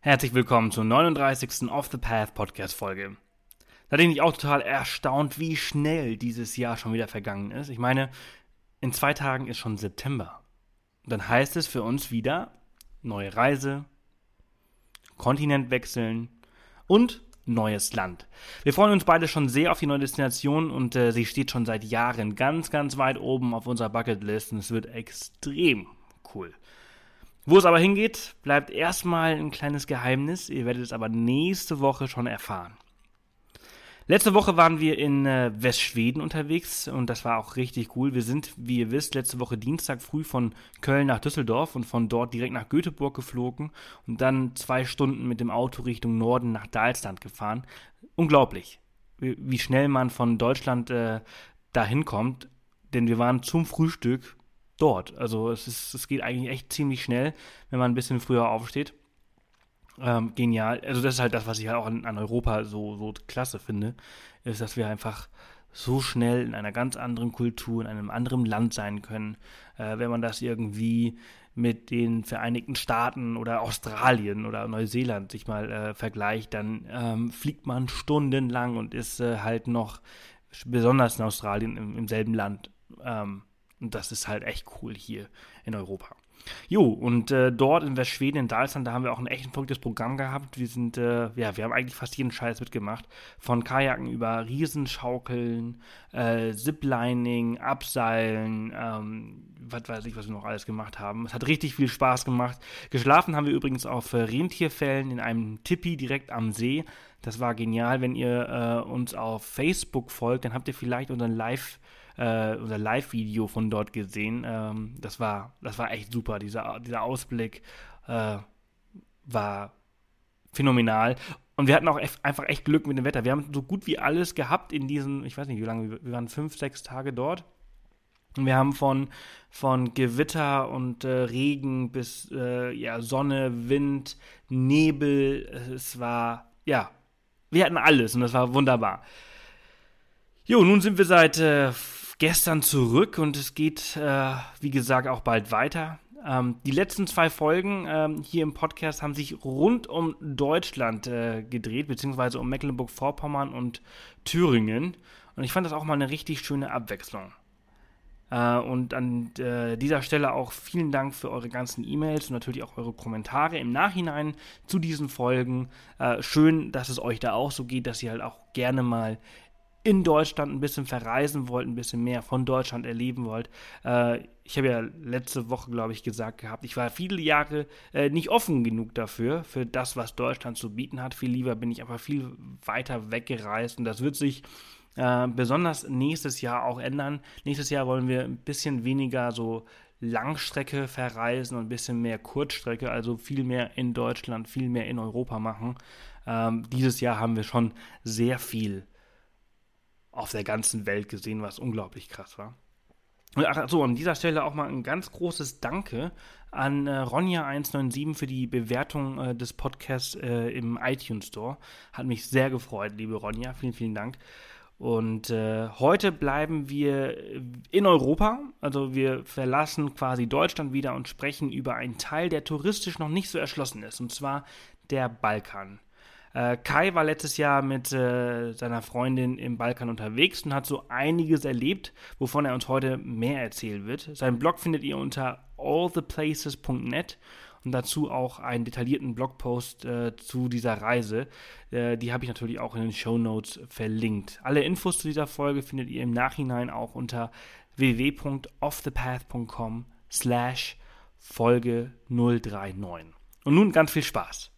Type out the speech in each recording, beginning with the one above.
Herzlich willkommen zur 39. Off the Path Podcast Folge. Da bin ich auch total erstaunt, wie schnell dieses Jahr schon wieder vergangen ist. Ich meine, in zwei Tagen ist schon September. Und dann heißt es für uns wieder neue Reise, Kontinent wechseln und neues Land. Wir freuen uns beide schon sehr auf die neue Destination und äh, sie steht schon seit Jahren ganz, ganz weit oben auf unserer Bucketlist und es wird extrem cool. Wo es aber hingeht, bleibt erstmal ein kleines Geheimnis. Ihr werdet es aber nächste Woche schon erfahren. Letzte Woche waren wir in äh, Westschweden unterwegs und das war auch richtig cool. Wir sind, wie ihr wisst, letzte Woche Dienstag früh von Köln nach Düsseldorf und von dort direkt nach Göteborg geflogen und dann zwei Stunden mit dem Auto Richtung Norden nach Dalsland gefahren. Unglaublich, wie, schnell man von Deutschland äh, dahin kommt, denn wir waren zum Frühstück dort. Also es, ist, es geht eigentlich echt ziemlich schnell, wenn man ein bisschen früher aufsteht. Ähm, genial. Also das ist halt das, was ich halt auch an, an, Europa so, so klasse finde, ist, dass wir einfach so schnell in einer ganz anderen Kultur, in einem anderen Land sein können. Äh, wenn man das irgendwie mit den Vereinigten Staaten oder Australien oder Neuseeland sich mal äh, vergleicht, dann ähm, fliegt man stundenlang und ist äh, halt noch, besonders in Australien, im, im selben Land. Ähm, und das ist halt echt cool hier in Europa. Jo, und äh, dort in Westschweden, in Dalsland, da haben wir auch ein echt ein verrücktes Programm gehabt. Wir sind, äh, ja, wir haben eigentlich fast jeden Scheiß mitgemacht. Von Kajaken über Riesenschaukeln, äh, Ziplining, Abseilen, ähm, was weiß ich, was wir noch alles gemacht haben. Es hat richtig viel Spaß gemacht. Geschlafen haben wir übrigens auf äh, Rentierfällen in einem Tippi direkt am See. Das war genial. Wenn ihr äh, uns auf Facebook folgt, dann habt ihr vielleicht unseren Live- äh, unser Live-Video von dort gesehen. Ähm, das, war, das war echt super. Dieser, dieser Ausblick äh, war phänomenal. Und wir hatten auch einfach echt Glück mit dem Wetter. Wir haben so gut wie alles gehabt in diesen, ich weiß nicht, wie lange, wir waren fünf, sechs Tage dort. Und wir haben von, von Gewitter und äh, Regen bis äh, ja, Sonne, Wind, Nebel. Es war, ja, wir hatten alles und das war wunderbar. Jo, nun sind wir seit äh, gestern zurück und es geht, äh, wie gesagt, auch bald weiter. Ähm, die letzten zwei Folgen ähm, hier im Podcast haben sich rund um Deutschland äh, gedreht, beziehungsweise um Mecklenburg-Vorpommern und Thüringen. Und ich fand das auch mal eine richtig schöne Abwechslung. Äh, und an äh, dieser Stelle auch vielen Dank für eure ganzen E-Mails und natürlich auch eure Kommentare im Nachhinein zu diesen Folgen. Äh, schön, dass es euch da auch so geht, dass ihr halt auch gerne mal in Deutschland ein bisschen verreisen wollt, ein bisschen mehr von Deutschland erleben wollt. Äh, ich habe ja letzte Woche, glaube ich, gesagt gehabt, ich war viele Jahre äh, nicht offen genug dafür, für das, was Deutschland zu bieten hat. Viel lieber bin ich aber viel weiter weggereist und das wird sich äh, besonders nächstes Jahr auch ändern. Nächstes Jahr wollen wir ein bisschen weniger so Langstrecke verreisen und ein bisschen mehr Kurzstrecke, also viel mehr in Deutschland, viel mehr in Europa machen. Ähm, dieses Jahr haben wir schon sehr viel auf der ganzen Welt gesehen, was unglaublich krass war. Und ach so, an dieser Stelle auch mal ein ganz großes Danke an äh, Ronja197 für die Bewertung äh, des Podcasts äh, im iTunes Store. Hat mich sehr gefreut, liebe Ronja. Vielen, vielen Dank. Und äh, heute bleiben wir in Europa. Also wir verlassen quasi Deutschland wieder und sprechen über einen Teil, der touristisch noch nicht so erschlossen ist. Und zwar der Balkan. Äh, Kai war letztes Jahr mit äh, seiner Freundin im Balkan unterwegs und hat so einiges erlebt, wovon er uns heute mehr erzählen wird. Seinen Blog findet ihr unter alltheplaces.net und dazu auch einen detaillierten Blogpost äh, zu dieser Reise. Äh, die habe ich natürlich auch in den Show Notes verlinkt. Alle Infos zu dieser Folge findet ihr im Nachhinein auch unter www.offthepath.com slash Folge 039. Und nun ganz viel Spaß.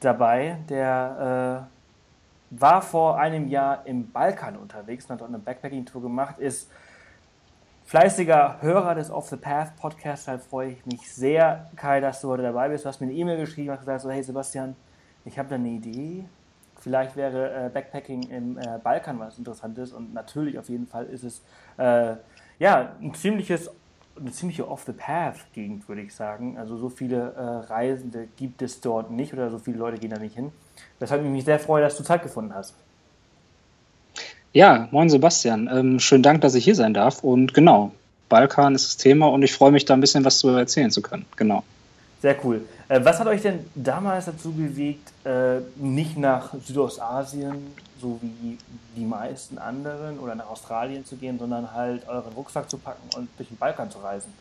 dabei, der war vor einem Jahr im Balkan unterwegs und hat dort eine Backpacking-Tour gemacht, ist fleißiger Hörer des Off the Path Podcasts, deshalb freue ich mich sehr, Kai, dass du heute dabei bist. Du hast mir eine E-Mail geschrieben und gesagt, so, hey Sebastian, ich habe da eine Idee. Vielleicht wäre äh, Backpacking im äh, Balkan was Interessantes und natürlich auf jeden Fall ist es äh, ja ein ziemliches eine ziemliche Off-the-Path-Gegend, würde ich sagen. Also so viele äh, Reisende gibt es dort nicht oder so viele Leute gehen da nicht hin. Weshalb ich mich sehr freue, dass du Zeit gefunden hast. Ja, moin Sebastian. Ähm, schönen Dank, dass ich hier sein darf. Und genau, Balkan ist das Thema und ich freue mich da ein bisschen was zu erzählen zu können. Genau. Sehr cool. Äh, was hat euch denn damals dazu bewegt, äh, nicht nach Südostasien, so wie die meisten anderen, oder nach Australien zu gehen, sondern halt euren Rucksack zu packen und durch den Balkan zu reisen?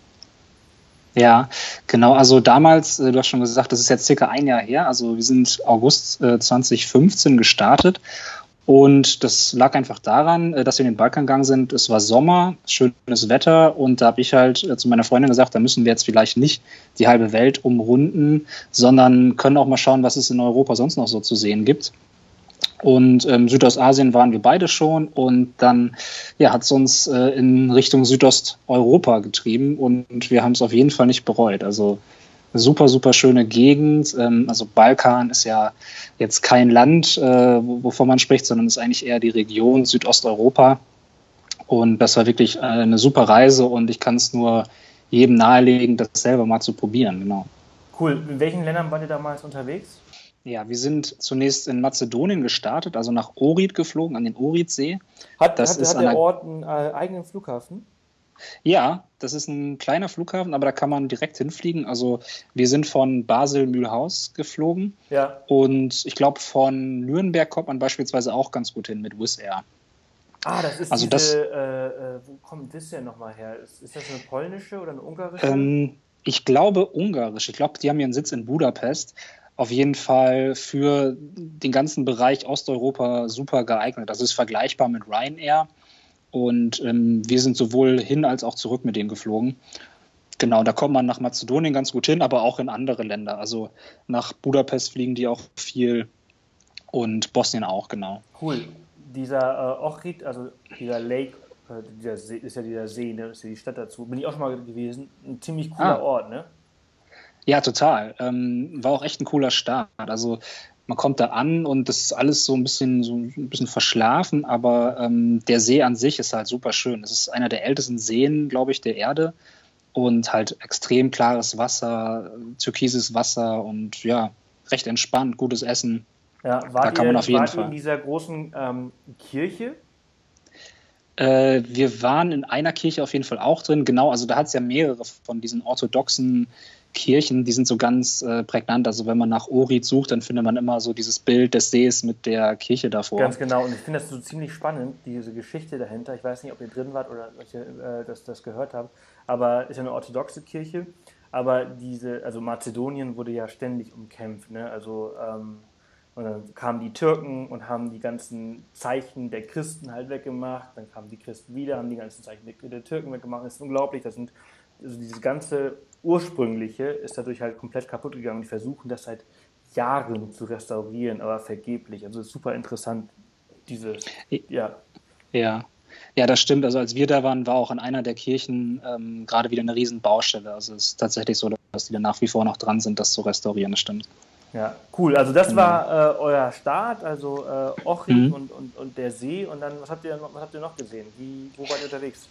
Ja, genau. Also damals, äh, du hast schon gesagt, das ist jetzt circa ein Jahr her. Also wir sind August 2015 gestartet und das lag einfach daran, äh, dass wir in den Balkan gegangen sind. Es war Sommer, schönes Wetter und da habe ich halt äh, zu meiner Freundin gesagt, da müssen wir jetzt vielleicht nicht die halbe Welt umrunden, sondern können auch mal schauen, was es in Europa sonst noch so zu sehen gibt. Und ähm, Südostasien waren wir beide schon und dann ja, hat es uns äh, in Richtung Südosteuropa getrieben und wir haben es auf jeden Fall nicht bereut. Also super, super schöne Gegend. Ähm, also Balkan ist ja jetzt kein Land, äh, wovon man spricht, sondern ist eigentlich eher die Region Südosteuropa. Und das war wirklich äh, eine super Reise und ich kann es nur jedem nahelegen, das selber mal zu probieren. Genau. Cool. In welchen Ländern wart ihr damals unterwegs? Ja, wir sind zunächst in Mazedonien gestartet, also nach Ohrid geflogen, an den Ohridsee. Hat, das hat, ist hat der Ort einen äh, eigenen Flughafen? Ja, das ist ein kleiner Flughafen, aber da kann man direkt hinfliegen. Also wir sind von Basel-Mühlhaus geflogen. Ja. Und ich glaube, von Nürnberg kommt man beispielsweise auch ganz gut hin mit Wizz Air. Ah, das ist also diese, das, äh, äh, wo kommt das denn nochmal her? Ist, ist, das eine polnische oder eine ungarische? Ähm, ich glaube ungarisch. Ich glaube, die haben ihren Sitz in Budapest. Auf jeden Fall für den ganzen Bereich Osteuropa super geeignet. Das ist vergleichbar mit Ryanair. Und ähm, wir sind sowohl hin als auch zurück mit denen geflogen. Genau, da kommt man nach Mazedonien ganz gut hin, aber auch in andere Länder. Also nach Budapest fliegen die auch viel und Bosnien auch, genau. Cool. Dieser äh, Ochrid, also dieser Lake, äh, dieser See, ist ja dieser See, ne? ist ja die Stadt dazu. Bin ich auch schon mal gewesen. Ein ziemlich cooler ah. Ort, ne? Ja, total. Ähm, war auch echt ein cooler Start. Also man kommt da an und das ist alles so ein bisschen, so ein bisschen verschlafen, aber ähm, der See an sich ist halt super schön. Es ist einer der ältesten Seen, glaube ich, der Erde und halt extrem klares Wasser, türkises Wasser und ja, recht entspannt, gutes Essen. Ja, da kann ihr, man auf jeden Fall. in dieser großen ähm, Kirche? Äh, wir waren in einer Kirche auf jeden Fall auch drin, genau, also da hat es ja mehrere von diesen orthodoxen Kirchen, die sind so ganz äh, prägnant. Also wenn man nach Orit sucht, dann findet man immer so dieses Bild des Sees mit der Kirche davor. Ganz genau. Und ich finde das so ziemlich spannend, diese Geschichte dahinter. Ich weiß nicht, ob ihr drin wart oder ob ihr äh, das, das gehört habt, aber ist ja eine orthodoxe Kirche. Aber diese, also Mazedonien wurde ja ständig umkämpft. Ne? Also ähm, und dann kamen die Türken und haben die ganzen Zeichen der Christen halt weggemacht. Dann kamen die Christen wieder, haben die ganzen Zeichen der, Türken weggemacht. Das ist unglaublich. Das sind also diese ganze ursprüngliche ist dadurch halt komplett kaputt gegangen und die versuchen das seit Jahren zu restaurieren, aber vergeblich. Also super interessant, diese, ja. Ja. Ja, das stimmt. Also als wir da waren, war auch in einer der Kirchen ähm, gerade wieder eine riesen Baustelle. Also es ist tatsächlich so, dass die da nach wie vor noch dran sind, das zu restaurieren. Das stimmt. Ja, cool. Also das genau. war äh, euer Start, also äh, Ochrid mhm. und, und, und der See. Und dann, was habt ihr, was habt ihr noch gesehen? Wie, wo wart ihr unterwegs?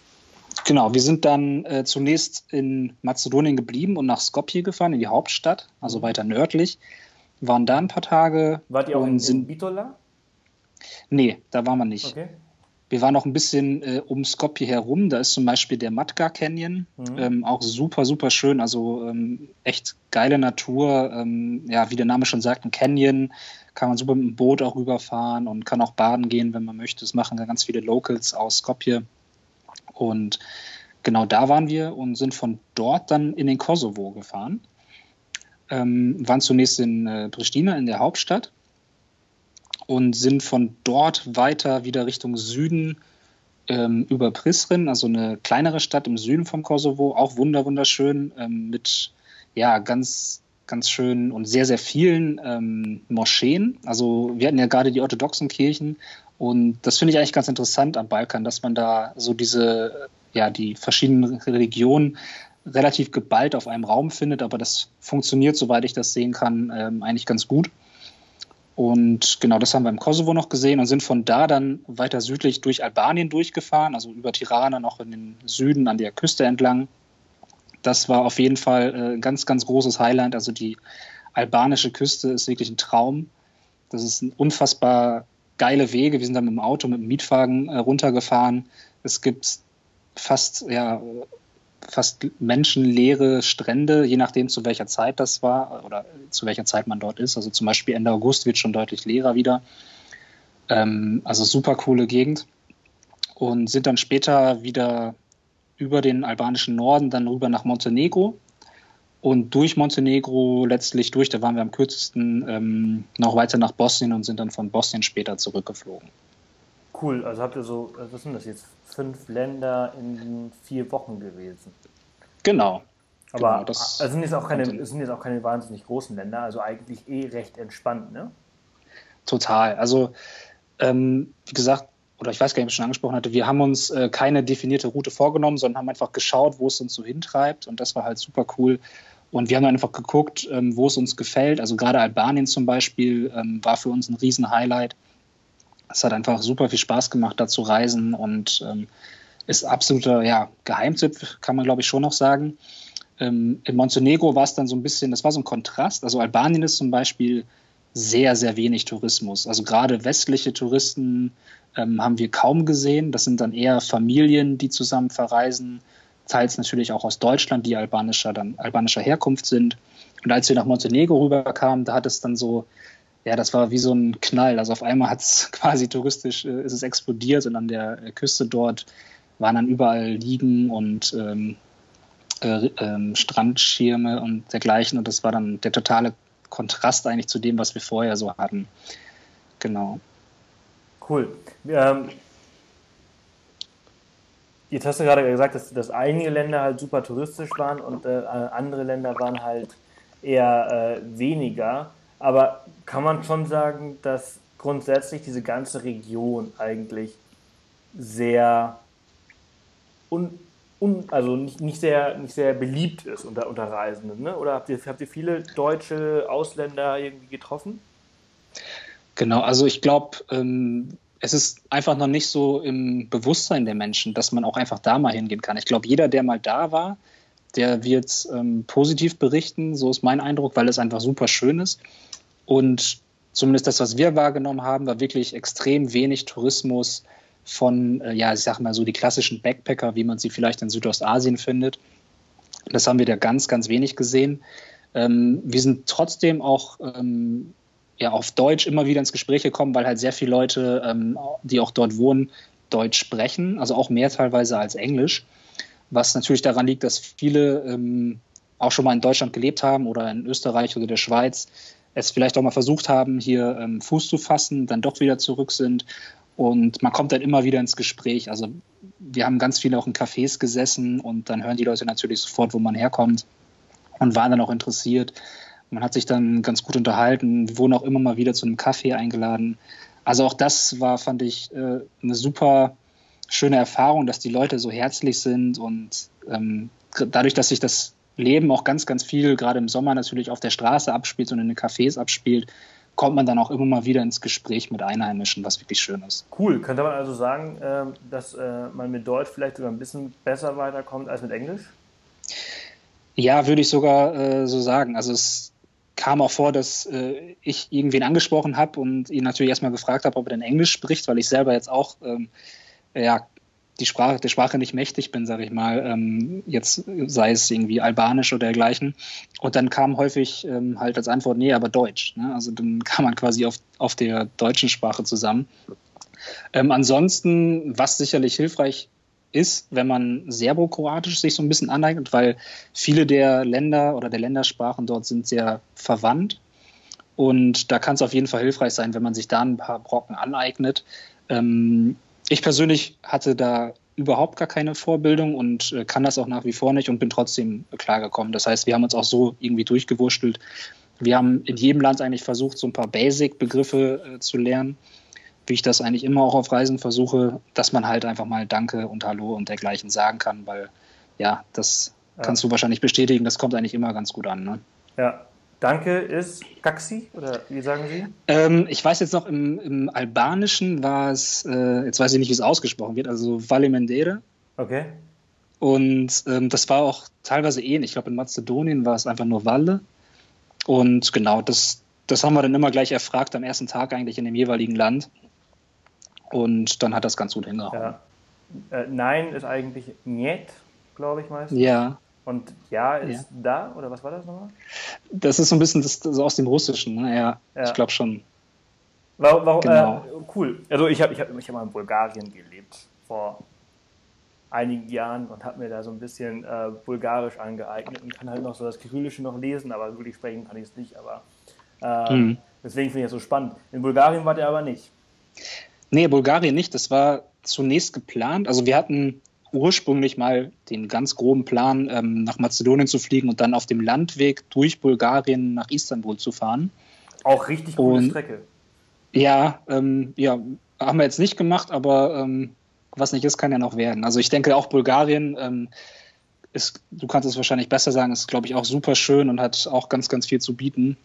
Genau, wir sind dann äh, zunächst in Mazedonien geblieben und nach Skopje gefahren, in die Hauptstadt, also mhm. weiter nördlich. Waren da ein paar Tage. Wart ihr auch in, sind, in Bitola? Nee, da waren wir nicht. Okay. Wir waren noch ein bisschen äh, um Skopje herum. Da ist zum Beispiel der Matka Canyon, mhm. ähm, auch super, super schön. Also ähm, echt geile Natur. Ähm, ja, wie der Name schon sagt, ein Canyon. Kann man super mit dem Boot auch rüberfahren und kann auch baden gehen, wenn man möchte. Das machen ganz viele Locals aus Skopje. Und genau da waren wir und sind von dort dann in den Kosovo gefahren. Ähm, waren zunächst in äh, Pristina, in der Hauptstadt, und sind von dort weiter wieder Richtung Süden ähm, über Prizren, also eine kleinere Stadt im Süden vom Kosovo, auch wunder wunderschön, ähm, mit ja ganz ganz schönen und sehr, sehr vielen ähm, Moscheen. Also wir hatten ja gerade die orthodoxen Kirchen und das finde ich eigentlich ganz interessant am Balkan, dass man da so diese, ja, die verschiedenen Religionen relativ geballt auf einem Raum findet, aber das funktioniert, soweit ich das sehen kann, ähm, eigentlich ganz gut. Und genau das haben wir im Kosovo noch gesehen und sind von da dann weiter südlich durch Albanien durchgefahren, also über Tirana noch in den Süden an der Küste entlang. Das war auf jeden Fall äh, ein ganz, ganz großes Highlight. Also die albanische Küste ist wirklich ein Traum. Das ist ein unfassbar geile Wege. Wir sind dann mit dem Auto, mit dem Mietwagen äh, runtergefahren. Es gibt fast, ja, fast menschenleere Strände, je nachdem zu welcher Zeit das war oder zu welcher Zeit man dort ist. Also zum Beispiel Ende August wird schon deutlich leerer wieder. Ähm, also super coole Gegend. Und sind dann später wieder über den albanischen Norden dann rüber nach Montenegro und durch Montenegro letztlich durch, da waren wir am kürzesten ähm, noch weiter nach Bosnien und sind dann von Bosnien später zurückgeflogen. Cool, also habt ihr so, äh, was sind das jetzt, fünf Länder in vier Wochen gewesen? Genau. Aber genau, also sind, jetzt auch keine, sind jetzt auch keine wahnsinnig großen Länder, also eigentlich eh recht entspannt, ne? Total. Also, ähm, wie gesagt, oder ich weiß gar nicht, ob ich schon angesprochen hatte, wir haben uns äh, keine definierte Route vorgenommen, sondern haben einfach geschaut, wo es uns so hintreibt. Und das war halt super cool. Und wir haben einfach geguckt, ähm, wo es uns gefällt. Also gerade Albanien zum Beispiel ähm, war für uns ein Riesen-Highlight. Es hat einfach super viel Spaß gemacht, da zu reisen und ähm, ist absoluter ja, Geheimtipp, kann man glaube ich schon noch sagen. Ähm, in Montenegro war es dann so ein bisschen, das war so ein Kontrast. Also Albanien ist zum Beispiel sehr, sehr wenig Tourismus. Also gerade westliche Touristen ähm, haben wir kaum gesehen. Das sind dann eher Familien, die zusammen verreisen, teils natürlich auch aus Deutschland, die albanischer, dann, albanischer Herkunft sind. Und als wir nach Montenegro rüberkamen, da hat es dann so, ja, das war wie so ein Knall. Also auf einmal hat es quasi touristisch, äh, ist es explodiert und an der Küste dort waren dann überall Liegen und ähm, äh, äh, Strandschirme und dergleichen. Und das war dann der totale Kontrast eigentlich zu dem, was wir vorher so hatten. Genau. Cool. Ähm, jetzt hast du gerade gesagt, dass, dass, einige Länder halt super touristisch waren und äh, andere Länder waren halt eher äh, weniger. Aber kann man schon sagen, dass grundsätzlich diese ganze Region eigentlich sehr un, un, also nicht, nicht, sehr, nicht sehr beliebt ist unter, unter Reisenden, ne? Oder habt ihr, habt ihr viele deutsche Ausländer irgendwie getroffen? Genau, also ich glaube, ähm, es ist einfach noch nicht so im Bewusstsein der Menschen, dass man auch einfach da mal hingehen kann. Ich glaube, jeder, der mal da war, der wird ähm, positiv berichten, so ist mein Eindruck, weil es einfach super schön ist. Und zumindest das, was wir wahrgenommen haben, war wirklich extrem wenig Tourismus von, äh, ja, ich sag mal so die klassischen Backpacker, wie man sie vielleicht in Südostasien findet. Das haben wir da ganz, ganz wenig gesehen. Ähm, wir sind trotzdem auch ähm, ja, auf Deutsch immer wieder ins Gespräch gekommen, weil halt sehr viele Leute, ähm, die auch dort wohnen, Deutsch sprechen, also auch mehr teilweise als Englisch. Was natürlich daran liegt, dass viele ähm, auch schon mal in Deutschland gelebt haben oder in Österreich oder der Schweiz, es vielleicht auch mal versucht haben, hier ähm, Fuß zu fassen, dann doch wieder zurück sind. Und man kommt dann immer wieder ins Gespräch. Also wir haben ganz viele auch in Cafés gesessen und dann hören die Leute natürlich sofort, wo man herkommt und waren dann auch interessiert. Man hat sich dann ganz gut unterhalten. Wir wurden auch immer mal wieder zu einem Kaffee eingeladen. Also auch das war, fand ich, äh, eine super schöne Erfahrung, dass die Leute so herzlich sind und ähm, dadurch, dass sich das Leben auch ganz, ganz viel, gerade im Sommer natürlich auf der Straße abspielt und in den Cafés abspielt, kommt man dann auch immer mal wieder ins Gespräch mit Einheimischen, was wirklich schön ist. Cool. Könnte man also sagen, ähm, dass äh, man mit Deutsch vielleicht sogar ein bisschen besser weiterkommt als mit Englisch? Ja, würde ich sogar äh, so sagen. Also es kam auch vor, dass äh, ich irgendwen angesprochen habe und ihn natürlich erstmal gefragt habe, ob er denn Englisch spricht, weil ich selber jetzt auch ähm, ja, die Sprache, der Sprache nicht mächtig bin, sage ich mal. Ähm, jetzt sei es irgendwie Albanisch oder dergleichen. Und dann kam häufig ähm, halt als Antwort, nee, aber Deutsch. Ne? Also dann kam man quasi auf, auf der deutschen Sprache zusammen. Ähm, ansonsten, was sicherlich hilfreich ist, wenn man Serbokroatisch sich so ein bisschen aneignet, weil viele der Länder oder der Ländersprachen dort sind sehr verwandt. Und da kann es auf jeden Fall hilfreich sein, wenn man sich da ein paar Brocken aneignet. Ähm, ich persönlich hatte da überhaupt gar keine Vorbildung und äh, kann das auch nach wie vor nicht und bin trotzdem klargekommen. Das heißt, wir haben uns auch so irgendwie durchgewurschtelt. Wir haben in jedem Land eigentlich versucht, so ein paar Basic-Begriffe äh, zu lernen, wie ich das eigentlich immer auch auf Reisen versuche, dass man halt einfach mal Danke und Hallo und dergleichen sagen kann, weil ja, das kannst du wahrscheinlich bestätigen, das kommt eigentlich immer ganz gut an. Ne? Ja, Danke ist Kaxi oder wie sagen Sie? Ähm, ich weiß jetzt noch, im, im Albanischen war es, äh, jetzt weiß ich nicht, wie es ausgesprochen wird, also Valle Mendere. Okay. Und ähm, das war auch teilweise ähnlich. Ich glaube, in Mazedonien war es einfach nur Valle. Und genau, das, das haben wir dann immer gleich erfragt am ersten Tag eigentlich in dem jeweiligen Land. Und dann hat das ganz gut hingehauen. Ja. Äh, nein ist eigentlich Niet, glaube ich meistens. Ja. Und ja ist ja. da, oder was war das nochmal? Das ist so ein bisschen das, das aus dem Russischen, ne? ja, ja. ich glaube schon. Warum, warum, genau. Äh, cool. Also ich habe ich hab, ich hab mal in Bulgarien gelebt vor einigen Jahren und habe mir da so ein bisschen äh, Bulgarisch angeeignet und kann halt noch so das Kyrillische noch lesen, aber wirklich sprechen kann ich es nicht. Aber äh, mhm. deswegen finde ich das so spannend. In Bulgarien war der aber nicht. Nee, Bulgarien nicht. Das war zunächst geplant. Also wir hatten ursprünglich mal den ganz groben Plan, ähm, nach Mazedonien zu fliegen und dann auf dem Landweg durch Bulgarien nach Istanbul zu fahren. Auch richtig coole und, Strecke. Ja, ähm, ja, haben wir jetzt nicht gemacht, aber ähm, was nicht ist, kann ja noch werden. Also ich denke auch Bulgarien ähm, ist, du kannst es wahrscheinlich besser sagen, ist glaube ich auch super schön und hat auch ganz, ganz viel zu bieten.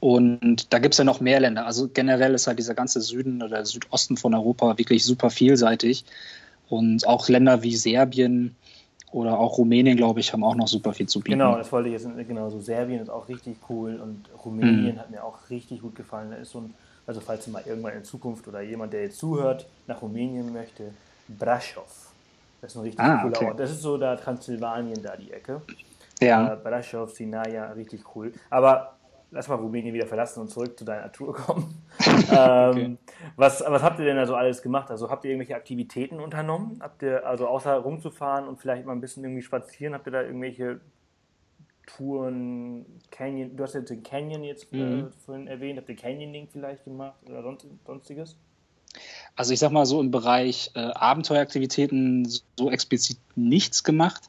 Und da gibt es ja noch mehr Länder. Also generell ist halt dieser ganze Süden oder Südosten von Europa wirklich super vielseitig. Und auch Länder wie Serbien oder auch Rumänien, glaube ich, haben auch noch super viel zu bieten. Genau, das wollte ich jetzt, genau, so Serbien ist auch richtig cool und Rumänien mhm. hat mir auch richtig gut gefallen. Da ist so ein, also falls mal irgendwann in Zukunft oder jemand, der jetzt zuhört, nach Rumänien möchte, Brasov. Das ist ein richtig ah, cooler okay. Ort. Das ist so da Transsilvanien, da die Ecke. Ja. Äh, Brasov, Sinaia, richtig cool. Aber lass mal Rumänien wieder verlassen und zurück zu deiner Tour kommen. ähm, was, was habt ihr denn da so alles gemacht? Also habt ihr irgendwelche Aktivitäten unternommen? Habt ihr, also außer rumzufahren und vielleicht mal ein bisschen irgendwie spazieren, habt ihr da irgendwelche Touren, Canyon, du hast jetzt den Canyon jetzt äh, mhm. äh, vorhin erwähnt, habt ihr Canyoning vielleicht gemacht oder sonst, sonstiges? Also ich sag mal so im Bereich äh, Abenteueraktivitäten so explizit nichts gemacht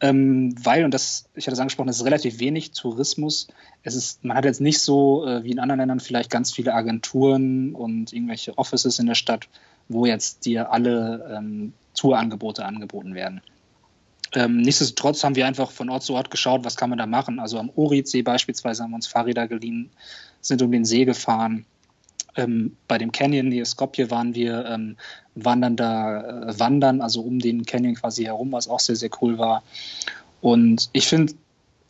ähm, weil, und das, ich hatte es angesprochen, es ist relativ wenig Tourismus. Es ist, man hat jetzt nicht so äh, wie in anderen Ländern vielleicht ganz viele Agenturen und irgendwelche Offices in der Stadt, wo jetzt dir alle ähm, Tourangebote angeboten werden. Ähm, nichtsdestotrotz haben wir einfach von Ort zu Ort geschaut, was kann man da machen. Also am Oritsee beispielsweise haben wir uns Fahrräder geliehen, sind um den See gefahren, ähm, bei dem Canyon hier Skopje waren wir ähm, wandern da äh, wandern, also um den Canyon quasi herum, was auch sehr, sehr cool war. Und ich finde,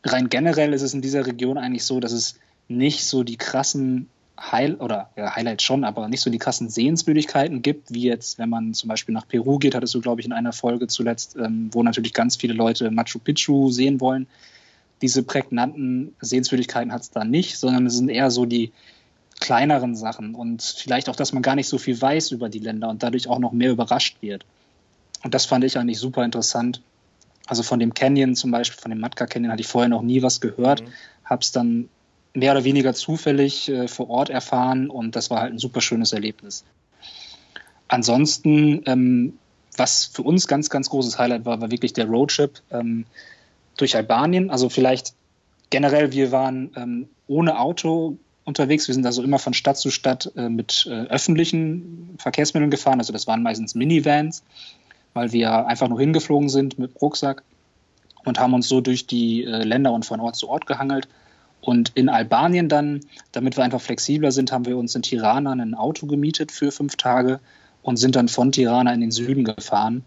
rein generell ist es in dieser Region eigentlich so, dass es nicht so die krassen Heil oder ja, Highlights schon, aber nicht so die krassen Sehenswürdigkeiten gibt, wie jetzt, wenn man zum Beispiel nach Peru geht, hattest du, glaube ich, in einer Folge zuletzt, ähm, wo natürlich ganz viele Leute Machu Picchu sehen wollen. Diese prägnanten Sehenswürdigkeiten hat es da nicht, sondern es sind eher so die, kleineren Sachen und vielleicht auch, dass man gar nicht so viel weiß über die Länder und dadurch auch noch mehr überrascht wird. Und das fand ich eigentlich super interessant. Also von dem Canyon zum Beispiel, von dem Matka Canyon hatte ich vorher noch nie was gehört, mhm. habe es dann mehr oder weniger zufällig äh, vor Ort erfahren und das war halt ein super schönes Erlebnis. Ansonsten, ähm, was für uns ganz, ganz großes Highlight war, war wirklich der Roadtrip ähm, durch Albanien. Also vielleicht generell, wir waren ähm, ohne Auto unterwegs. Wir sind also immer von Stadt zu Stadt äh, mit äh, öffentlichen Verkehrsmitteln gefahren. Also das waren meistens Minivans, weil wir einfach nur hingeflogen sind mit Rucksack und haben uns so durch die äh, Länder und von Ort zu Ort gehangelt. Und in Albanien dann, damit wir einfach flexibler sind, haben wir uns in Tirana ein Auto gemietet für fünf Tage und sind dann von Tirana in den Süden gefahren.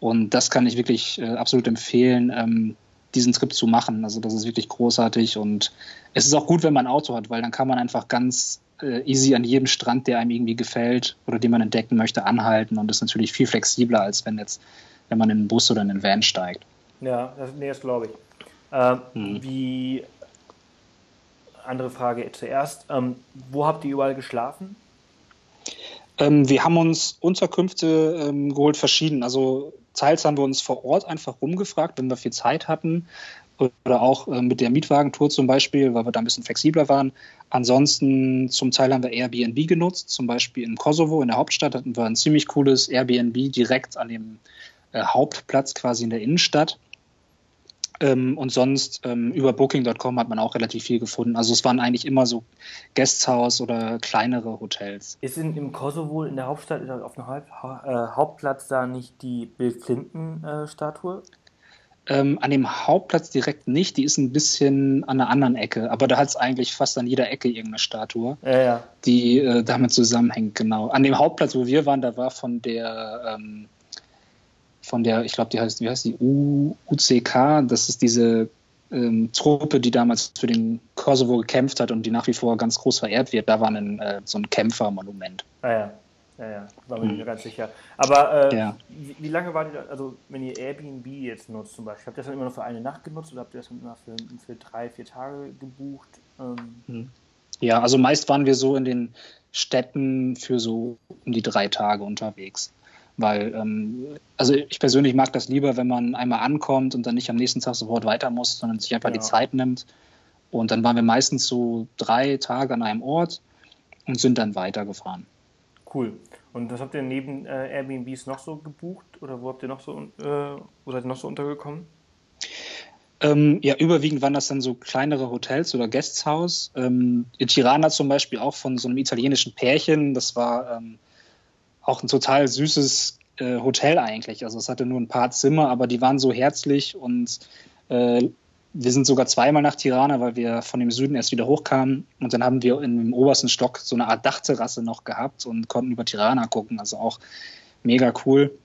Und das kann ich wirklich äh, absolut empfehlen. Ähm, diesen Trip zu machen. Also das ist wirklich großartig und es ist auch gut, wenn man ein Auto hat, weil dann kann man einfach ganz äh, easy an jedem Strand, der einem irgendwie gefällt oder den man entdecken möchte, anhalten und ist natürlich viel flexibler, als wenn jetzt, wenn man in einen Bus oder in einen Van steigt. Ja, das, nee, das glaube ich. Äh, hm. Wie andere Frage zuerst. Ähm, wo habt ihr überall geschlafen? Ähm, wir haben uns Unterkünfte ähm, geholt, verschieden. Also teils haben wir uns vor Ort einfach rumgefragt, wenn wir viel Zeit hatten. Oder auch äh, mit der Mietwagentour zum Beispiel, weil wir da ein bisschen flexibler waren. Ansonsten zum Teil haben wir Airbnb genutzt, zum Beispiel in Kosovo, in der Hauptstadt, hatten wir ein ziemlich cooles Airbnb direkt an dem äh, Hauptplatz quasi in der Innenstadt. Ähm, und sonst ähm, über Booking.com hat man auch relativ viel gefunden. Also es waren eigentlich immer so Guesthouse oder kleinere Hotels. Ist in, im Kosovo, in der Hauptstadt, auf dem Haupt, äh, Hauptplatz da nicht die Bill Clinton-Statue? Äh, ähm, an dem Hauptplatz direkt nicht, die ist ein bisschen an einer anderen Ecke, aber da hat es eigentlich fast an jeder Ecke irgendeine Statue, ja, ja. die äh, damit zusammenhängt, genau. An dem Hauptplatz, wo wir waren, da war von der ähm, von der, ich glaube, die heißt, wie heißt die, U, UCK, das ist diese ähm, Truppe, die damals für den Kosovo gekämpft hat und die nach wie vor ganz groß verehrt wird. Da war ein, äh, so ein Kämpfermonument. Ah ja, ja, ja, war mir hm. nicht ganz sicher. Aber äh, ja. wie, wie, lange war die da, also wenn ihr Airbnb jetzt nutzt zum Beispiel, habt ihr das dann immer nur für eine Nacht genutzt oder habt ihr das dann immer für, für drei, vier Tage gebucht? Ähm, hm. Ja, also meist waren wir so in den Städten für so um die drei Tage unterwegs. Weil, ähm, also ich persönlich mag das lieber, wenn man einmal ankommt und dann nicht am nächsten Tag sofort weiter muss, sondern sich einfach ja. die Zeit nimmt. Und dann waren wir meistens so drei Tage an einem Ort und sind dann weitergefahren. Cool. Und was habt ihr neben äh, Airbnbs noch so gebucht oder wo habt ihr noch so, äh, wo seid ihr noch so untergekommen? Ähm, ja, überwiegend waren das dann so kleinere Hotels oder Guesthouse. Ähm, in Tirana zum Beispiel auch von so einem italienischen Pärchen. Das war ähm, auch ein total süßes äh, Hotel eigentlich. Also es hatte nur ein paar Zimmer, aber die waren so herzlich und äh, wir sind sogar zweimal nach Tirana, weil wir von dem Süden erst wieder hochkamen und dann haben wir im obersten Stock so eine Art Dachterrasse noch gehabt und konnten über Tirana gucken, also auch mega cool.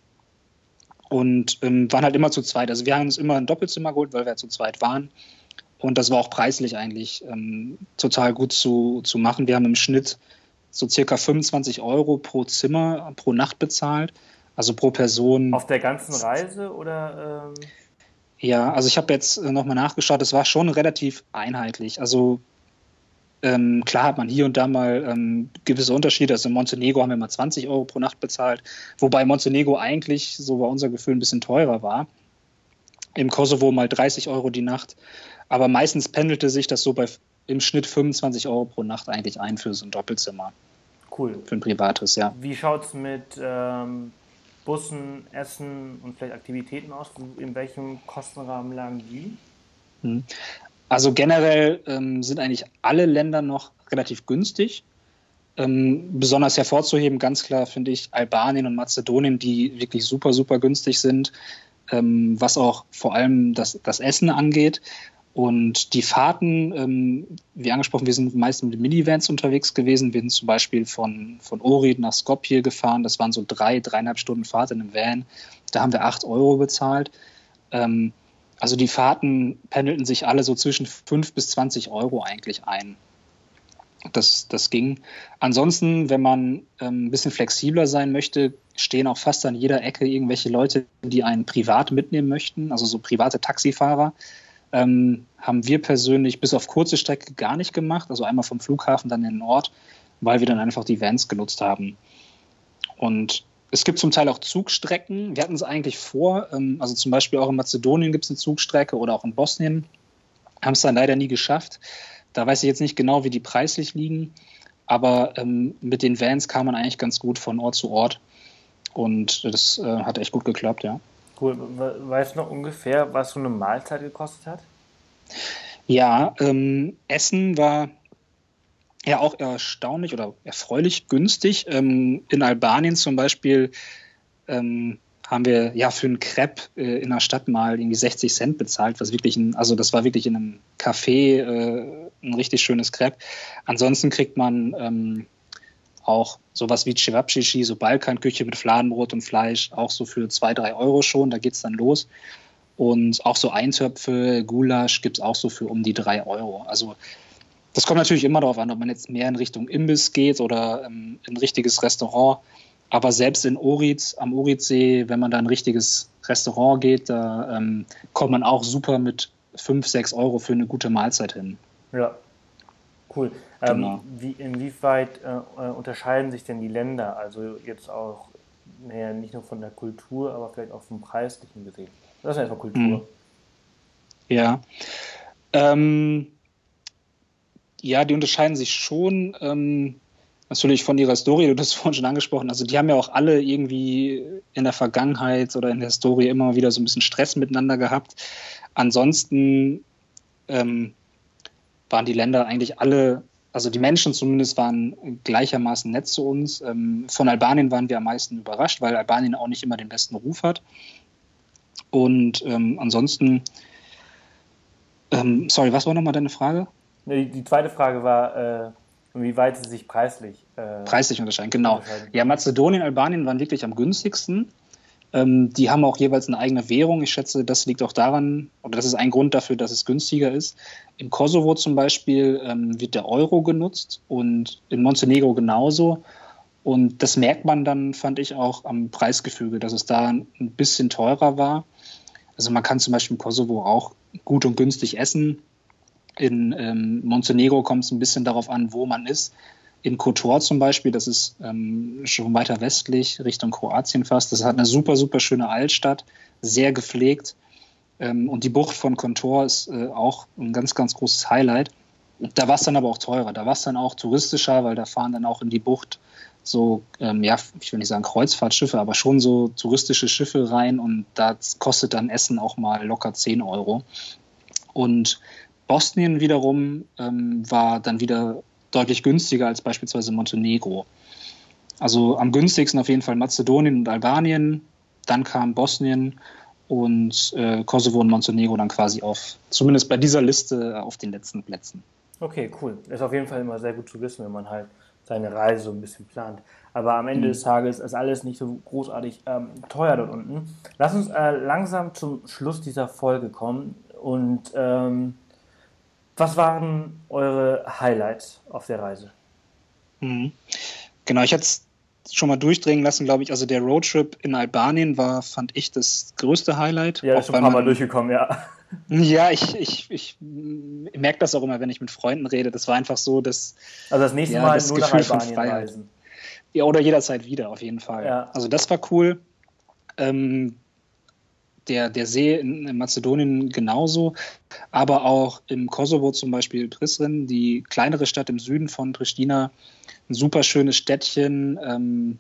Und ähm, waren halt immer zu zweit. Also wir haben uns immer ein Doppelzimmer geholt, weil wir zu zweit waren. Und das war auch preislich eigentlich ähm, total gut zu, zu machen. Wir haben im Schnitt so circa 25 Euro pro Zimmer pro Nacht bezahlt, also pro Person. Auf der ganzen Reise oder? Ähm ja, also ich habe jetzt äh, nochmal nachgeschaut, es war schon relativ einheitlich. Also ähm, klar hat man hier und da mal ähm, gewisse Unterschiede. Also in Montenegro haben wir mal 20 Euro pro Nacht bezahlt, wobei Montenegro eigentlich, so war unser Gefühl, ein bisschen teurer war. Im Kosovo mal 30 Euro die Nacht. Aber meistens pendelte sich das so bei im Schnitt 25 Euro pro Nacht eigentlich ein für so ein Doppelzimmer. Cool. Für ein privates, ja. Wie schaut es mit ähm, Bussen, Essen und vielleicht Aktivitäten aus? In welchem Kostenrahmen lagen die? Hm. Also generell ähm, sind eigentlich alle Länder noch relativ günstig. Ähm, besonders hervorzuheben, ganz klar finde ich Albanien und Mazedonien, die wirklich super, super günstig sind, ähm, was auch vor allem das, das Essen angeht. Und die Fahrten, ähm, wie angesprochen, wir sind meist mit Minivans unterwegs gewesen. Wir sind zum Beispiel von, von Ohrid nach Skopje gefahren. Das waren so drei, dreieinhalb Stunden Fahrt in einem Van. Da haben wir acht Euro bezahlt. Ähm, also die Fahrten pendelten sich alle so zwischen fünf bis zwanzig Euro eigentlich ein. Das, das ging. Ansonsten, wenn man ähm, ein bisschen flexibler sein möchte, stehen auch fast an jeder Ecke irgendwelche Leute, die einen privat mitnehmen möchten, also so private Taxifahrer ähm, haben wir persönlich bis auf kurze Strecke gar nicht gemacht. Also einmal vom Flughafen dann in den Ort, weil wir dann einfach die Vans genutzt haben. Und es gibt zum Teil auch Zugstrecken. Wir hatten es eigentlich vor, ähm, also zum Beispiel auch in Mazedonien gibt es eine Zugstrecke oder auch in Bosnien. Haben es dann leider nie geschafft. Da weiß ich jetzt nicht genau, wie die preislich liegen. Aber ähm, mit den Vans kam man eigentlich ganz gut von Ort zu Ort. Und das äh, hat echt gut geklappt, ja. Cool. Weißt du noch ungefähr, was so eine Mahlzeit gekostet hat? Ja, ähm, Essen war ja auch erstaunlich oder erfreulich günstig. Ähm, in Albanien zum Beispiel ähm, haben wir ja für einen Crepe äh, in der Stadt mal irgendwie 60 Cent bezahlt, was wirklich ein, also das war wirklich in einem Café äh, ein richtig schönes Crepe. Ansonsten kriegt man ähm, auch sowas wie Cevapcici, so Balkanküche mit Fladenbrot und Fleisch, auch so für zwei, drei Euro schon, da geht es dann los. Und auch so Eintöpfe, Gulasch gibt es auch so für um die drei Euro. Also das kommt natürlich immer darauf an, ob man jetzt mehr in Richtung Imbiss geht oder ähm, ein richtiges Restaurant. Aber selbst in Oriz, am Oritzsee, wenn man da ein richtiges Restaurant geht, da ähm, kommt man auch super mit fünf, sechs Euro für eine gute Mahlzeit hin. Ja, cool. Ähm, genau. wie, inwieweit äh, äh, unterscheiden sich denn die Länder? Also jetzt auch, naja, nicht nur von der Kultur, aber vielleicht auch vom Preislichen gesehen. Das ist einfach Kultur. Mhm. Ja. Ähm, ja, die unterscheiden sich schon. Ähm, natürlich von ihrer Story, du hast vorhin schon angesprochen, also die haben ja auch alle irgendwie in der Vergangenheit oder in der Story immer wieder so ein bisschen Stress miteinander gehabt. Ansonsten ähm, waren die Länder eigentlich alle, also die Menschen zumindest waren gleichermaßen nett zu uns. Ähm, von Albanien waren wir am meisten überrascht, weil Albanien auch nicht immer den besten Ruf hat. Und ähm, ansonsten, ähm, sorry, was war nochmal deine Frage? Die, die zweite Frage war, äh, wie weit sie sich preislich, äh, preislich unterscheiden. Genau. Unterscheiden. Ja, Mazedonien, Albanien waren wirklich am günstigsten. Ähm, die haben auch jeweils eine eigene Währung. Ich schätze, das liegt auch daran, oder das ist ein Grund dafür, dass es günstiger ist. Im Kosovo zum Beispiel ähm, wird der Euro genutzt und in Montenegro genauso. Und das merkt man dann, fand ich, auch am Preisgefüge, dass es da ein bisschen teurer war. Also man kann zum Beispiel im Kosovo auch gut und günstig essen. In ähm, Montenegro kommt es ein bisschen darauf an, wo man ist in Kotor zum Beispiel, das ist ähm, schon weiter westlich, Richtung Kroatien fast. Das hat eine super, super schöne Altstadt, sehr gepflegt. Ähm, und die Bucht von Kotor ist äh, auch ein ganz, ganz großes Highlight. Da war es dann aber auch teurer. Da war es dann auch touristischer, weil da fahren dann auch in die Bucht so, ähm, ja, ich will nicht sagen Kreuzfahrtschiffe, aber schon so touristische Schiffe rein und da kostet dann Essen auch mal locker 10 Euro. Und Bosnien wiederum ähm, war dann wieder deutlich günstiger als beispielsweise Montenegro. Also am günstigsten auf jeden Fall Mazedonien und Albanien, dann kam Bosnien und äh, Kosovo und Montenegro dann quasi auf, zumindest bei dieser Liste auf den letzten Plätzen. Okay, cool. Ist auf jeden Fall immer sehr gut zu wissen, wenn man halt seine Reise so ein bisschen plant. Aber am Ende mhm. des Tages ist alles nicht so großartig ähm, teuer dort unten. Lass uns äh, langsam zum Schluss dieser Folge kommen und ähm, was waren eure Highlights auf der Reise? Mhm. Genau, ich hatte es schon mal durchdringen lassen, glaube ich. Also der Roadtrip in Albanien war, fand ich, das größte Highlight. Ja, ist schon ein paar Mal durchgekommen, ja. Ja, ich, ich, ich merke das auch immer, wenn ich mit Freunden rede. Das war einfach so, dass. Also das nächste ja, Mal das nur Gefühl nach Albanien reisen. Ja, oder jederzeit wieder, auf jeden Fall. Ja. Also das war cool. Ähm, der, der See in, Mazedonien genauso, aber auch im Kosovo zum Beispiel Prizren, die kleinere Stadt im Süden von Pristina, ein super schönes Städtchen ähm,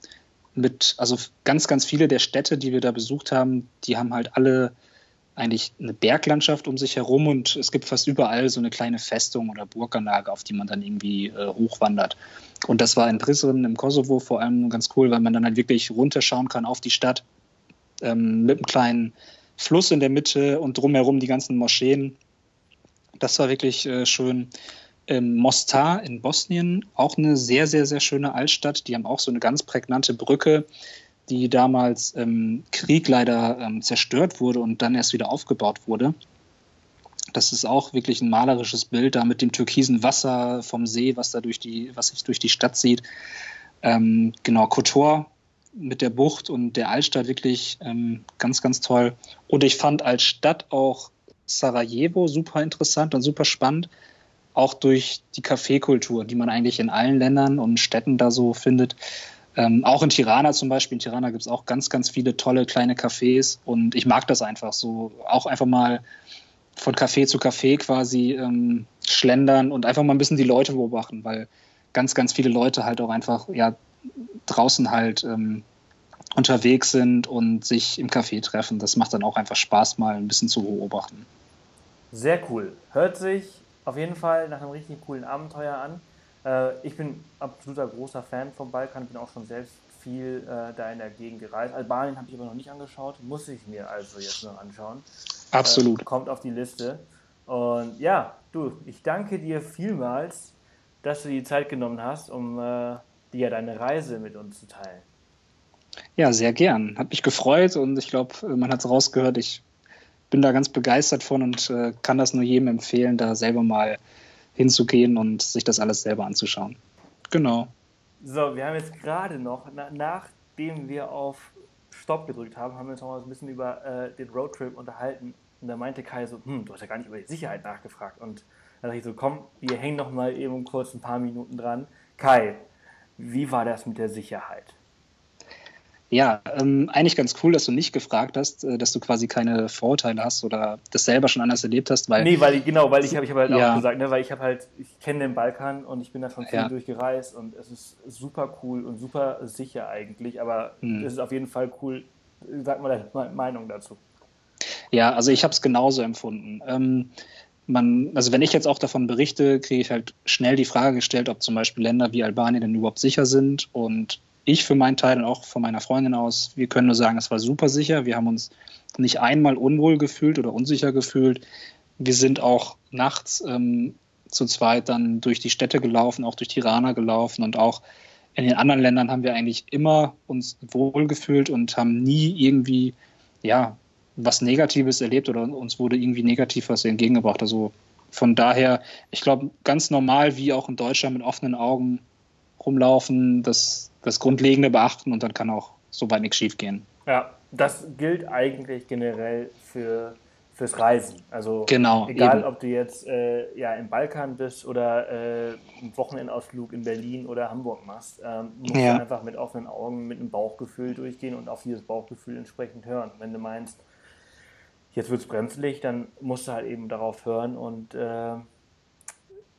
mit, also ganz, ganz viele der Städte, die wir da besucht haben, die haben halt alle eigentlich eine Berglandschaft um sich herum und es gibt fast überall so eine kleine Festung oder Burganlage, auf die man dann irgendwie äh, hochwandert. Und das war in Prizren im Kosovo vor allem ganz cool, weil man dann halt wirklich runterschauen kann auf die Stadt ähm, mit einem kleinen Fluss in der Mitte und drumherum die ganzen Moscheen. Das war wirklich äh, schön. Ähm, Mostar in Bosnien, auch eine sehr, sehr, sehr schöne Altstadt. Die haben auch so eine ganz prägnante Brücke, die damals im ähm, Krieg leider ähm, zerstört wurde und dann erst wieder aufgebaut wurde. Das ist auch wirklich ein malerisches Bild da mit dem türkisen Wasser vom See, was da durch die, was sich durch die Stadt sieht. Ähm, genau, Kotor mit der Bucht und der Altstadt wirklich ähm, ganz, ganz toll. Und ich fand als Stadt auch Sarajevo super interessant und super spannend, auch durch die Kaffeekultur, die man eigentlich in allen Ländern und Städten da so findet. Ähm, auch in Tirana zum Beispiel. In Tirana gibt es auch ganz, ganz viele tolle kleine Cafés und ich mag das einfach so. Auch einfach mal von Café zu Café quasi ähm, schlendern und einfach mal ein bisschen die Leute beobachten, weil ganz, ganz viele Leute halt auch einfach ja, draußen halt ähm, unterwegs sind und sich im Café treffen. Das macht dann auch einfach Spaß, mal ein bisschen zu beobachten. Sehr cool. Hört sich auf jeden Fall nach einem richtig coolen Abenteuer an. Äh, ich bin absoluter großer Fan vom Balkan, bin auch schon selbst viel äh, da in der Gegend gereist. Albanien habe ich aber noch nicht angeschaut, muss ich mir also jetzt noch anschauen. Absolut. Äh, kommt auf die Liste. Und ja, du, ich danke dir vielmals, dass du die Zeit genommen hast, um äh, dir deine Reise mit uns zu teilen. Ja, sehr gern. Hat mich gefreut und ich glaube, man hat es rausgehört. Ich bin da ganz begeistert von und äh, kann das nur jedem empfehlen, da selber mal hinzugehen und sich das alles selber anzuschauen. Genau. So, wir haben jetzt gerade noch, na, nachdem wir auf Stopp gedrückt haben, haben wir uns noch mal ein bisschen über äh, den Roadtrip unterhalten. Und da meinte Kai so, hm, du hast ja gar nicht über die Sicherheit nachgefragt. Und da dachte ich so, komm, wir hängen noch mal eben kurz ein paar Minuten dran. Kai, wie war das mit der Sicherheit? Ja, ähm, eigentlich ganz cool, dass du nicht gefragt hast, äh, dass du quasi keine Vorurteile hast oder das selber schon anders erlebt hast, weil. Nee, weil ich, genau, weil ich habe ich hab halt ja. auch gesagt, ne, weil ich habe halt, ich kenne den Balkan und ich bin da schon viel ja. durchgereist und es ist super cool und super sicher eigentlich, aber hm. es ist auf jeden Fall cool. Sag mal deine Meinung dazu. Ja, also ich habe es genauso empfunden. Ähm, man, also wenn ich jetzt auch davon berichte, kriege ich halt schnell die Frage gestellt, ob zum Beispiel Länder wie Albanien denn überhaupt sicher sind und ich für meinen Teil und auch von meiner Freundin aus, wir können nur sagen, es war super sicher. Wir haben uns nicht einmal unwohl gefühlt oder unsicher gefühlt. Wir sind auch nachts ähm, zu zweit dann durch die Städte gelaufen, auch durch Tirana gelaufen und auch in den anderen Ländern haben wir eigentlich immer uns wohl gefühlt und haben nie irgendwie, ja, was Negatives erlebt oder uns wurde irgendwie negativ was entgegengebracht. Also von daher, ich glaube, ganz normal wie auch in Deutschland mit offenen Augen rumlaufen, das, das Grundlegende beachten und dann kann auch soweit nichts schief gehen. Ja, das gilt eigentlich generell für fürs Reisen. Also genau, egal, eben. ob du jetzt äh, ja im Balkan bist oder äh, einen Wochenendausflug in Berlin oder Hamburg machst, ähm, musst ja. du einfach mit offenen Augen, mit einem Bauchgefühl durchgehen und auf dieses Bauchgefühl entsprechend hören. Wenn du meinst, jetzt wird es bremslich, dann musst du halt eben darauf hören und äh,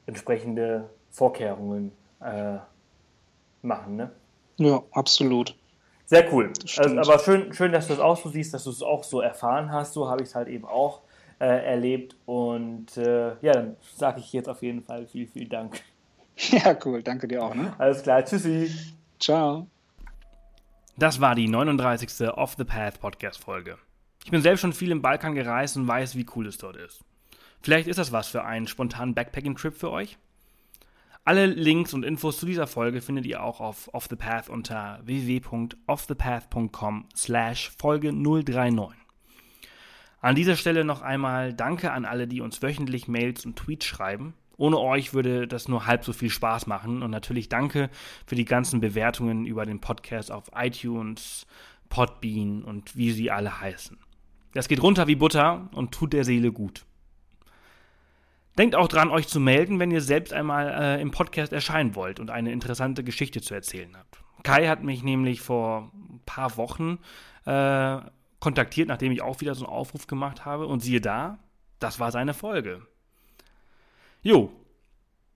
entsprechende Vorkehrungen äh, machen. Ne? Ja, absolut. Sehr cool. Also, aber schön, schön, dass du es auch so siehst, dass du es auch so erfahren hast. So habe ich es halt eben auch äh, erlebt. Und äh, ja, dann sage ich jetzt auf jeden Fall vielen, vielen Dank. Ja, cool. Danke dir auch. Ne? Alles klar. Tschüssi. Ciao. Das war die 39. Off the Path Podcast Folge. Ich bin selbst schon viel im Balkan gereist und weiß, wie cool es dort ist. Vielleicht ist das was für einen spontanen Backpacking-Trip für euch? Alle Links und Infos zu dieser Folge findet ihr auch auf Off the Path unter www.offthepath.com slash Folge 039. An dieser Stelle noch einmal Danke an alle, die uns wöchentlich Mails und Tweets schreiben. Ohne euch würde das nur halb so viel Spaß machen. Und natürlich danke für die ganzen Bewertungen über den Podcast auf iTunes, Podbean und wie sie alle heißen. Das geht runter wie Butter und tut der Seele gut. Denkt auch dran, euch zu melden, wenn ihr selbst einmal äh, im Podcast erscheinen wollt und eine interessante Geschichte zu erzählen habt. Kai hat mich nämlich vor ein paar Wochen äh, kontaktiert, nachdem ich auch wieder so einen Aufruf gemacht habe. Und siehe da, das war seine Folge. Jo,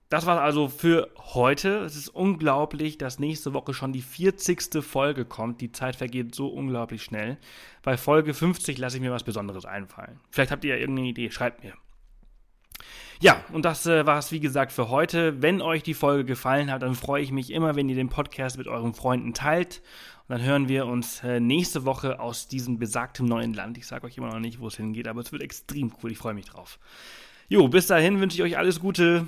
das war also für heute. Es ist unglaublich, dass nächste Woche schon die 40. Folge kommt. Die Zeit vergeht so unglaublich schnell. Bei Folge 50 lasse ich mir was Besonderes einfallen. Vielleicht habt ihr ja irgendeine Idee, schreibt mir. Ja, und das äh, war es, wie gesagt, für heute. Wenn euch die Folge gefallen hat, dann freue ich mich immer, wenn ihr den Podcast mit euren Freunden teilt. Und dann hören wir uns äh, nächste Woche aus diesem besagten neuen Land. Ich sage euch immer noch nicht, wo es hingeht, aber es wird extrem cool. Ich freue mich drauf. Jo, bis dahin wünsche ich euch alles Gute.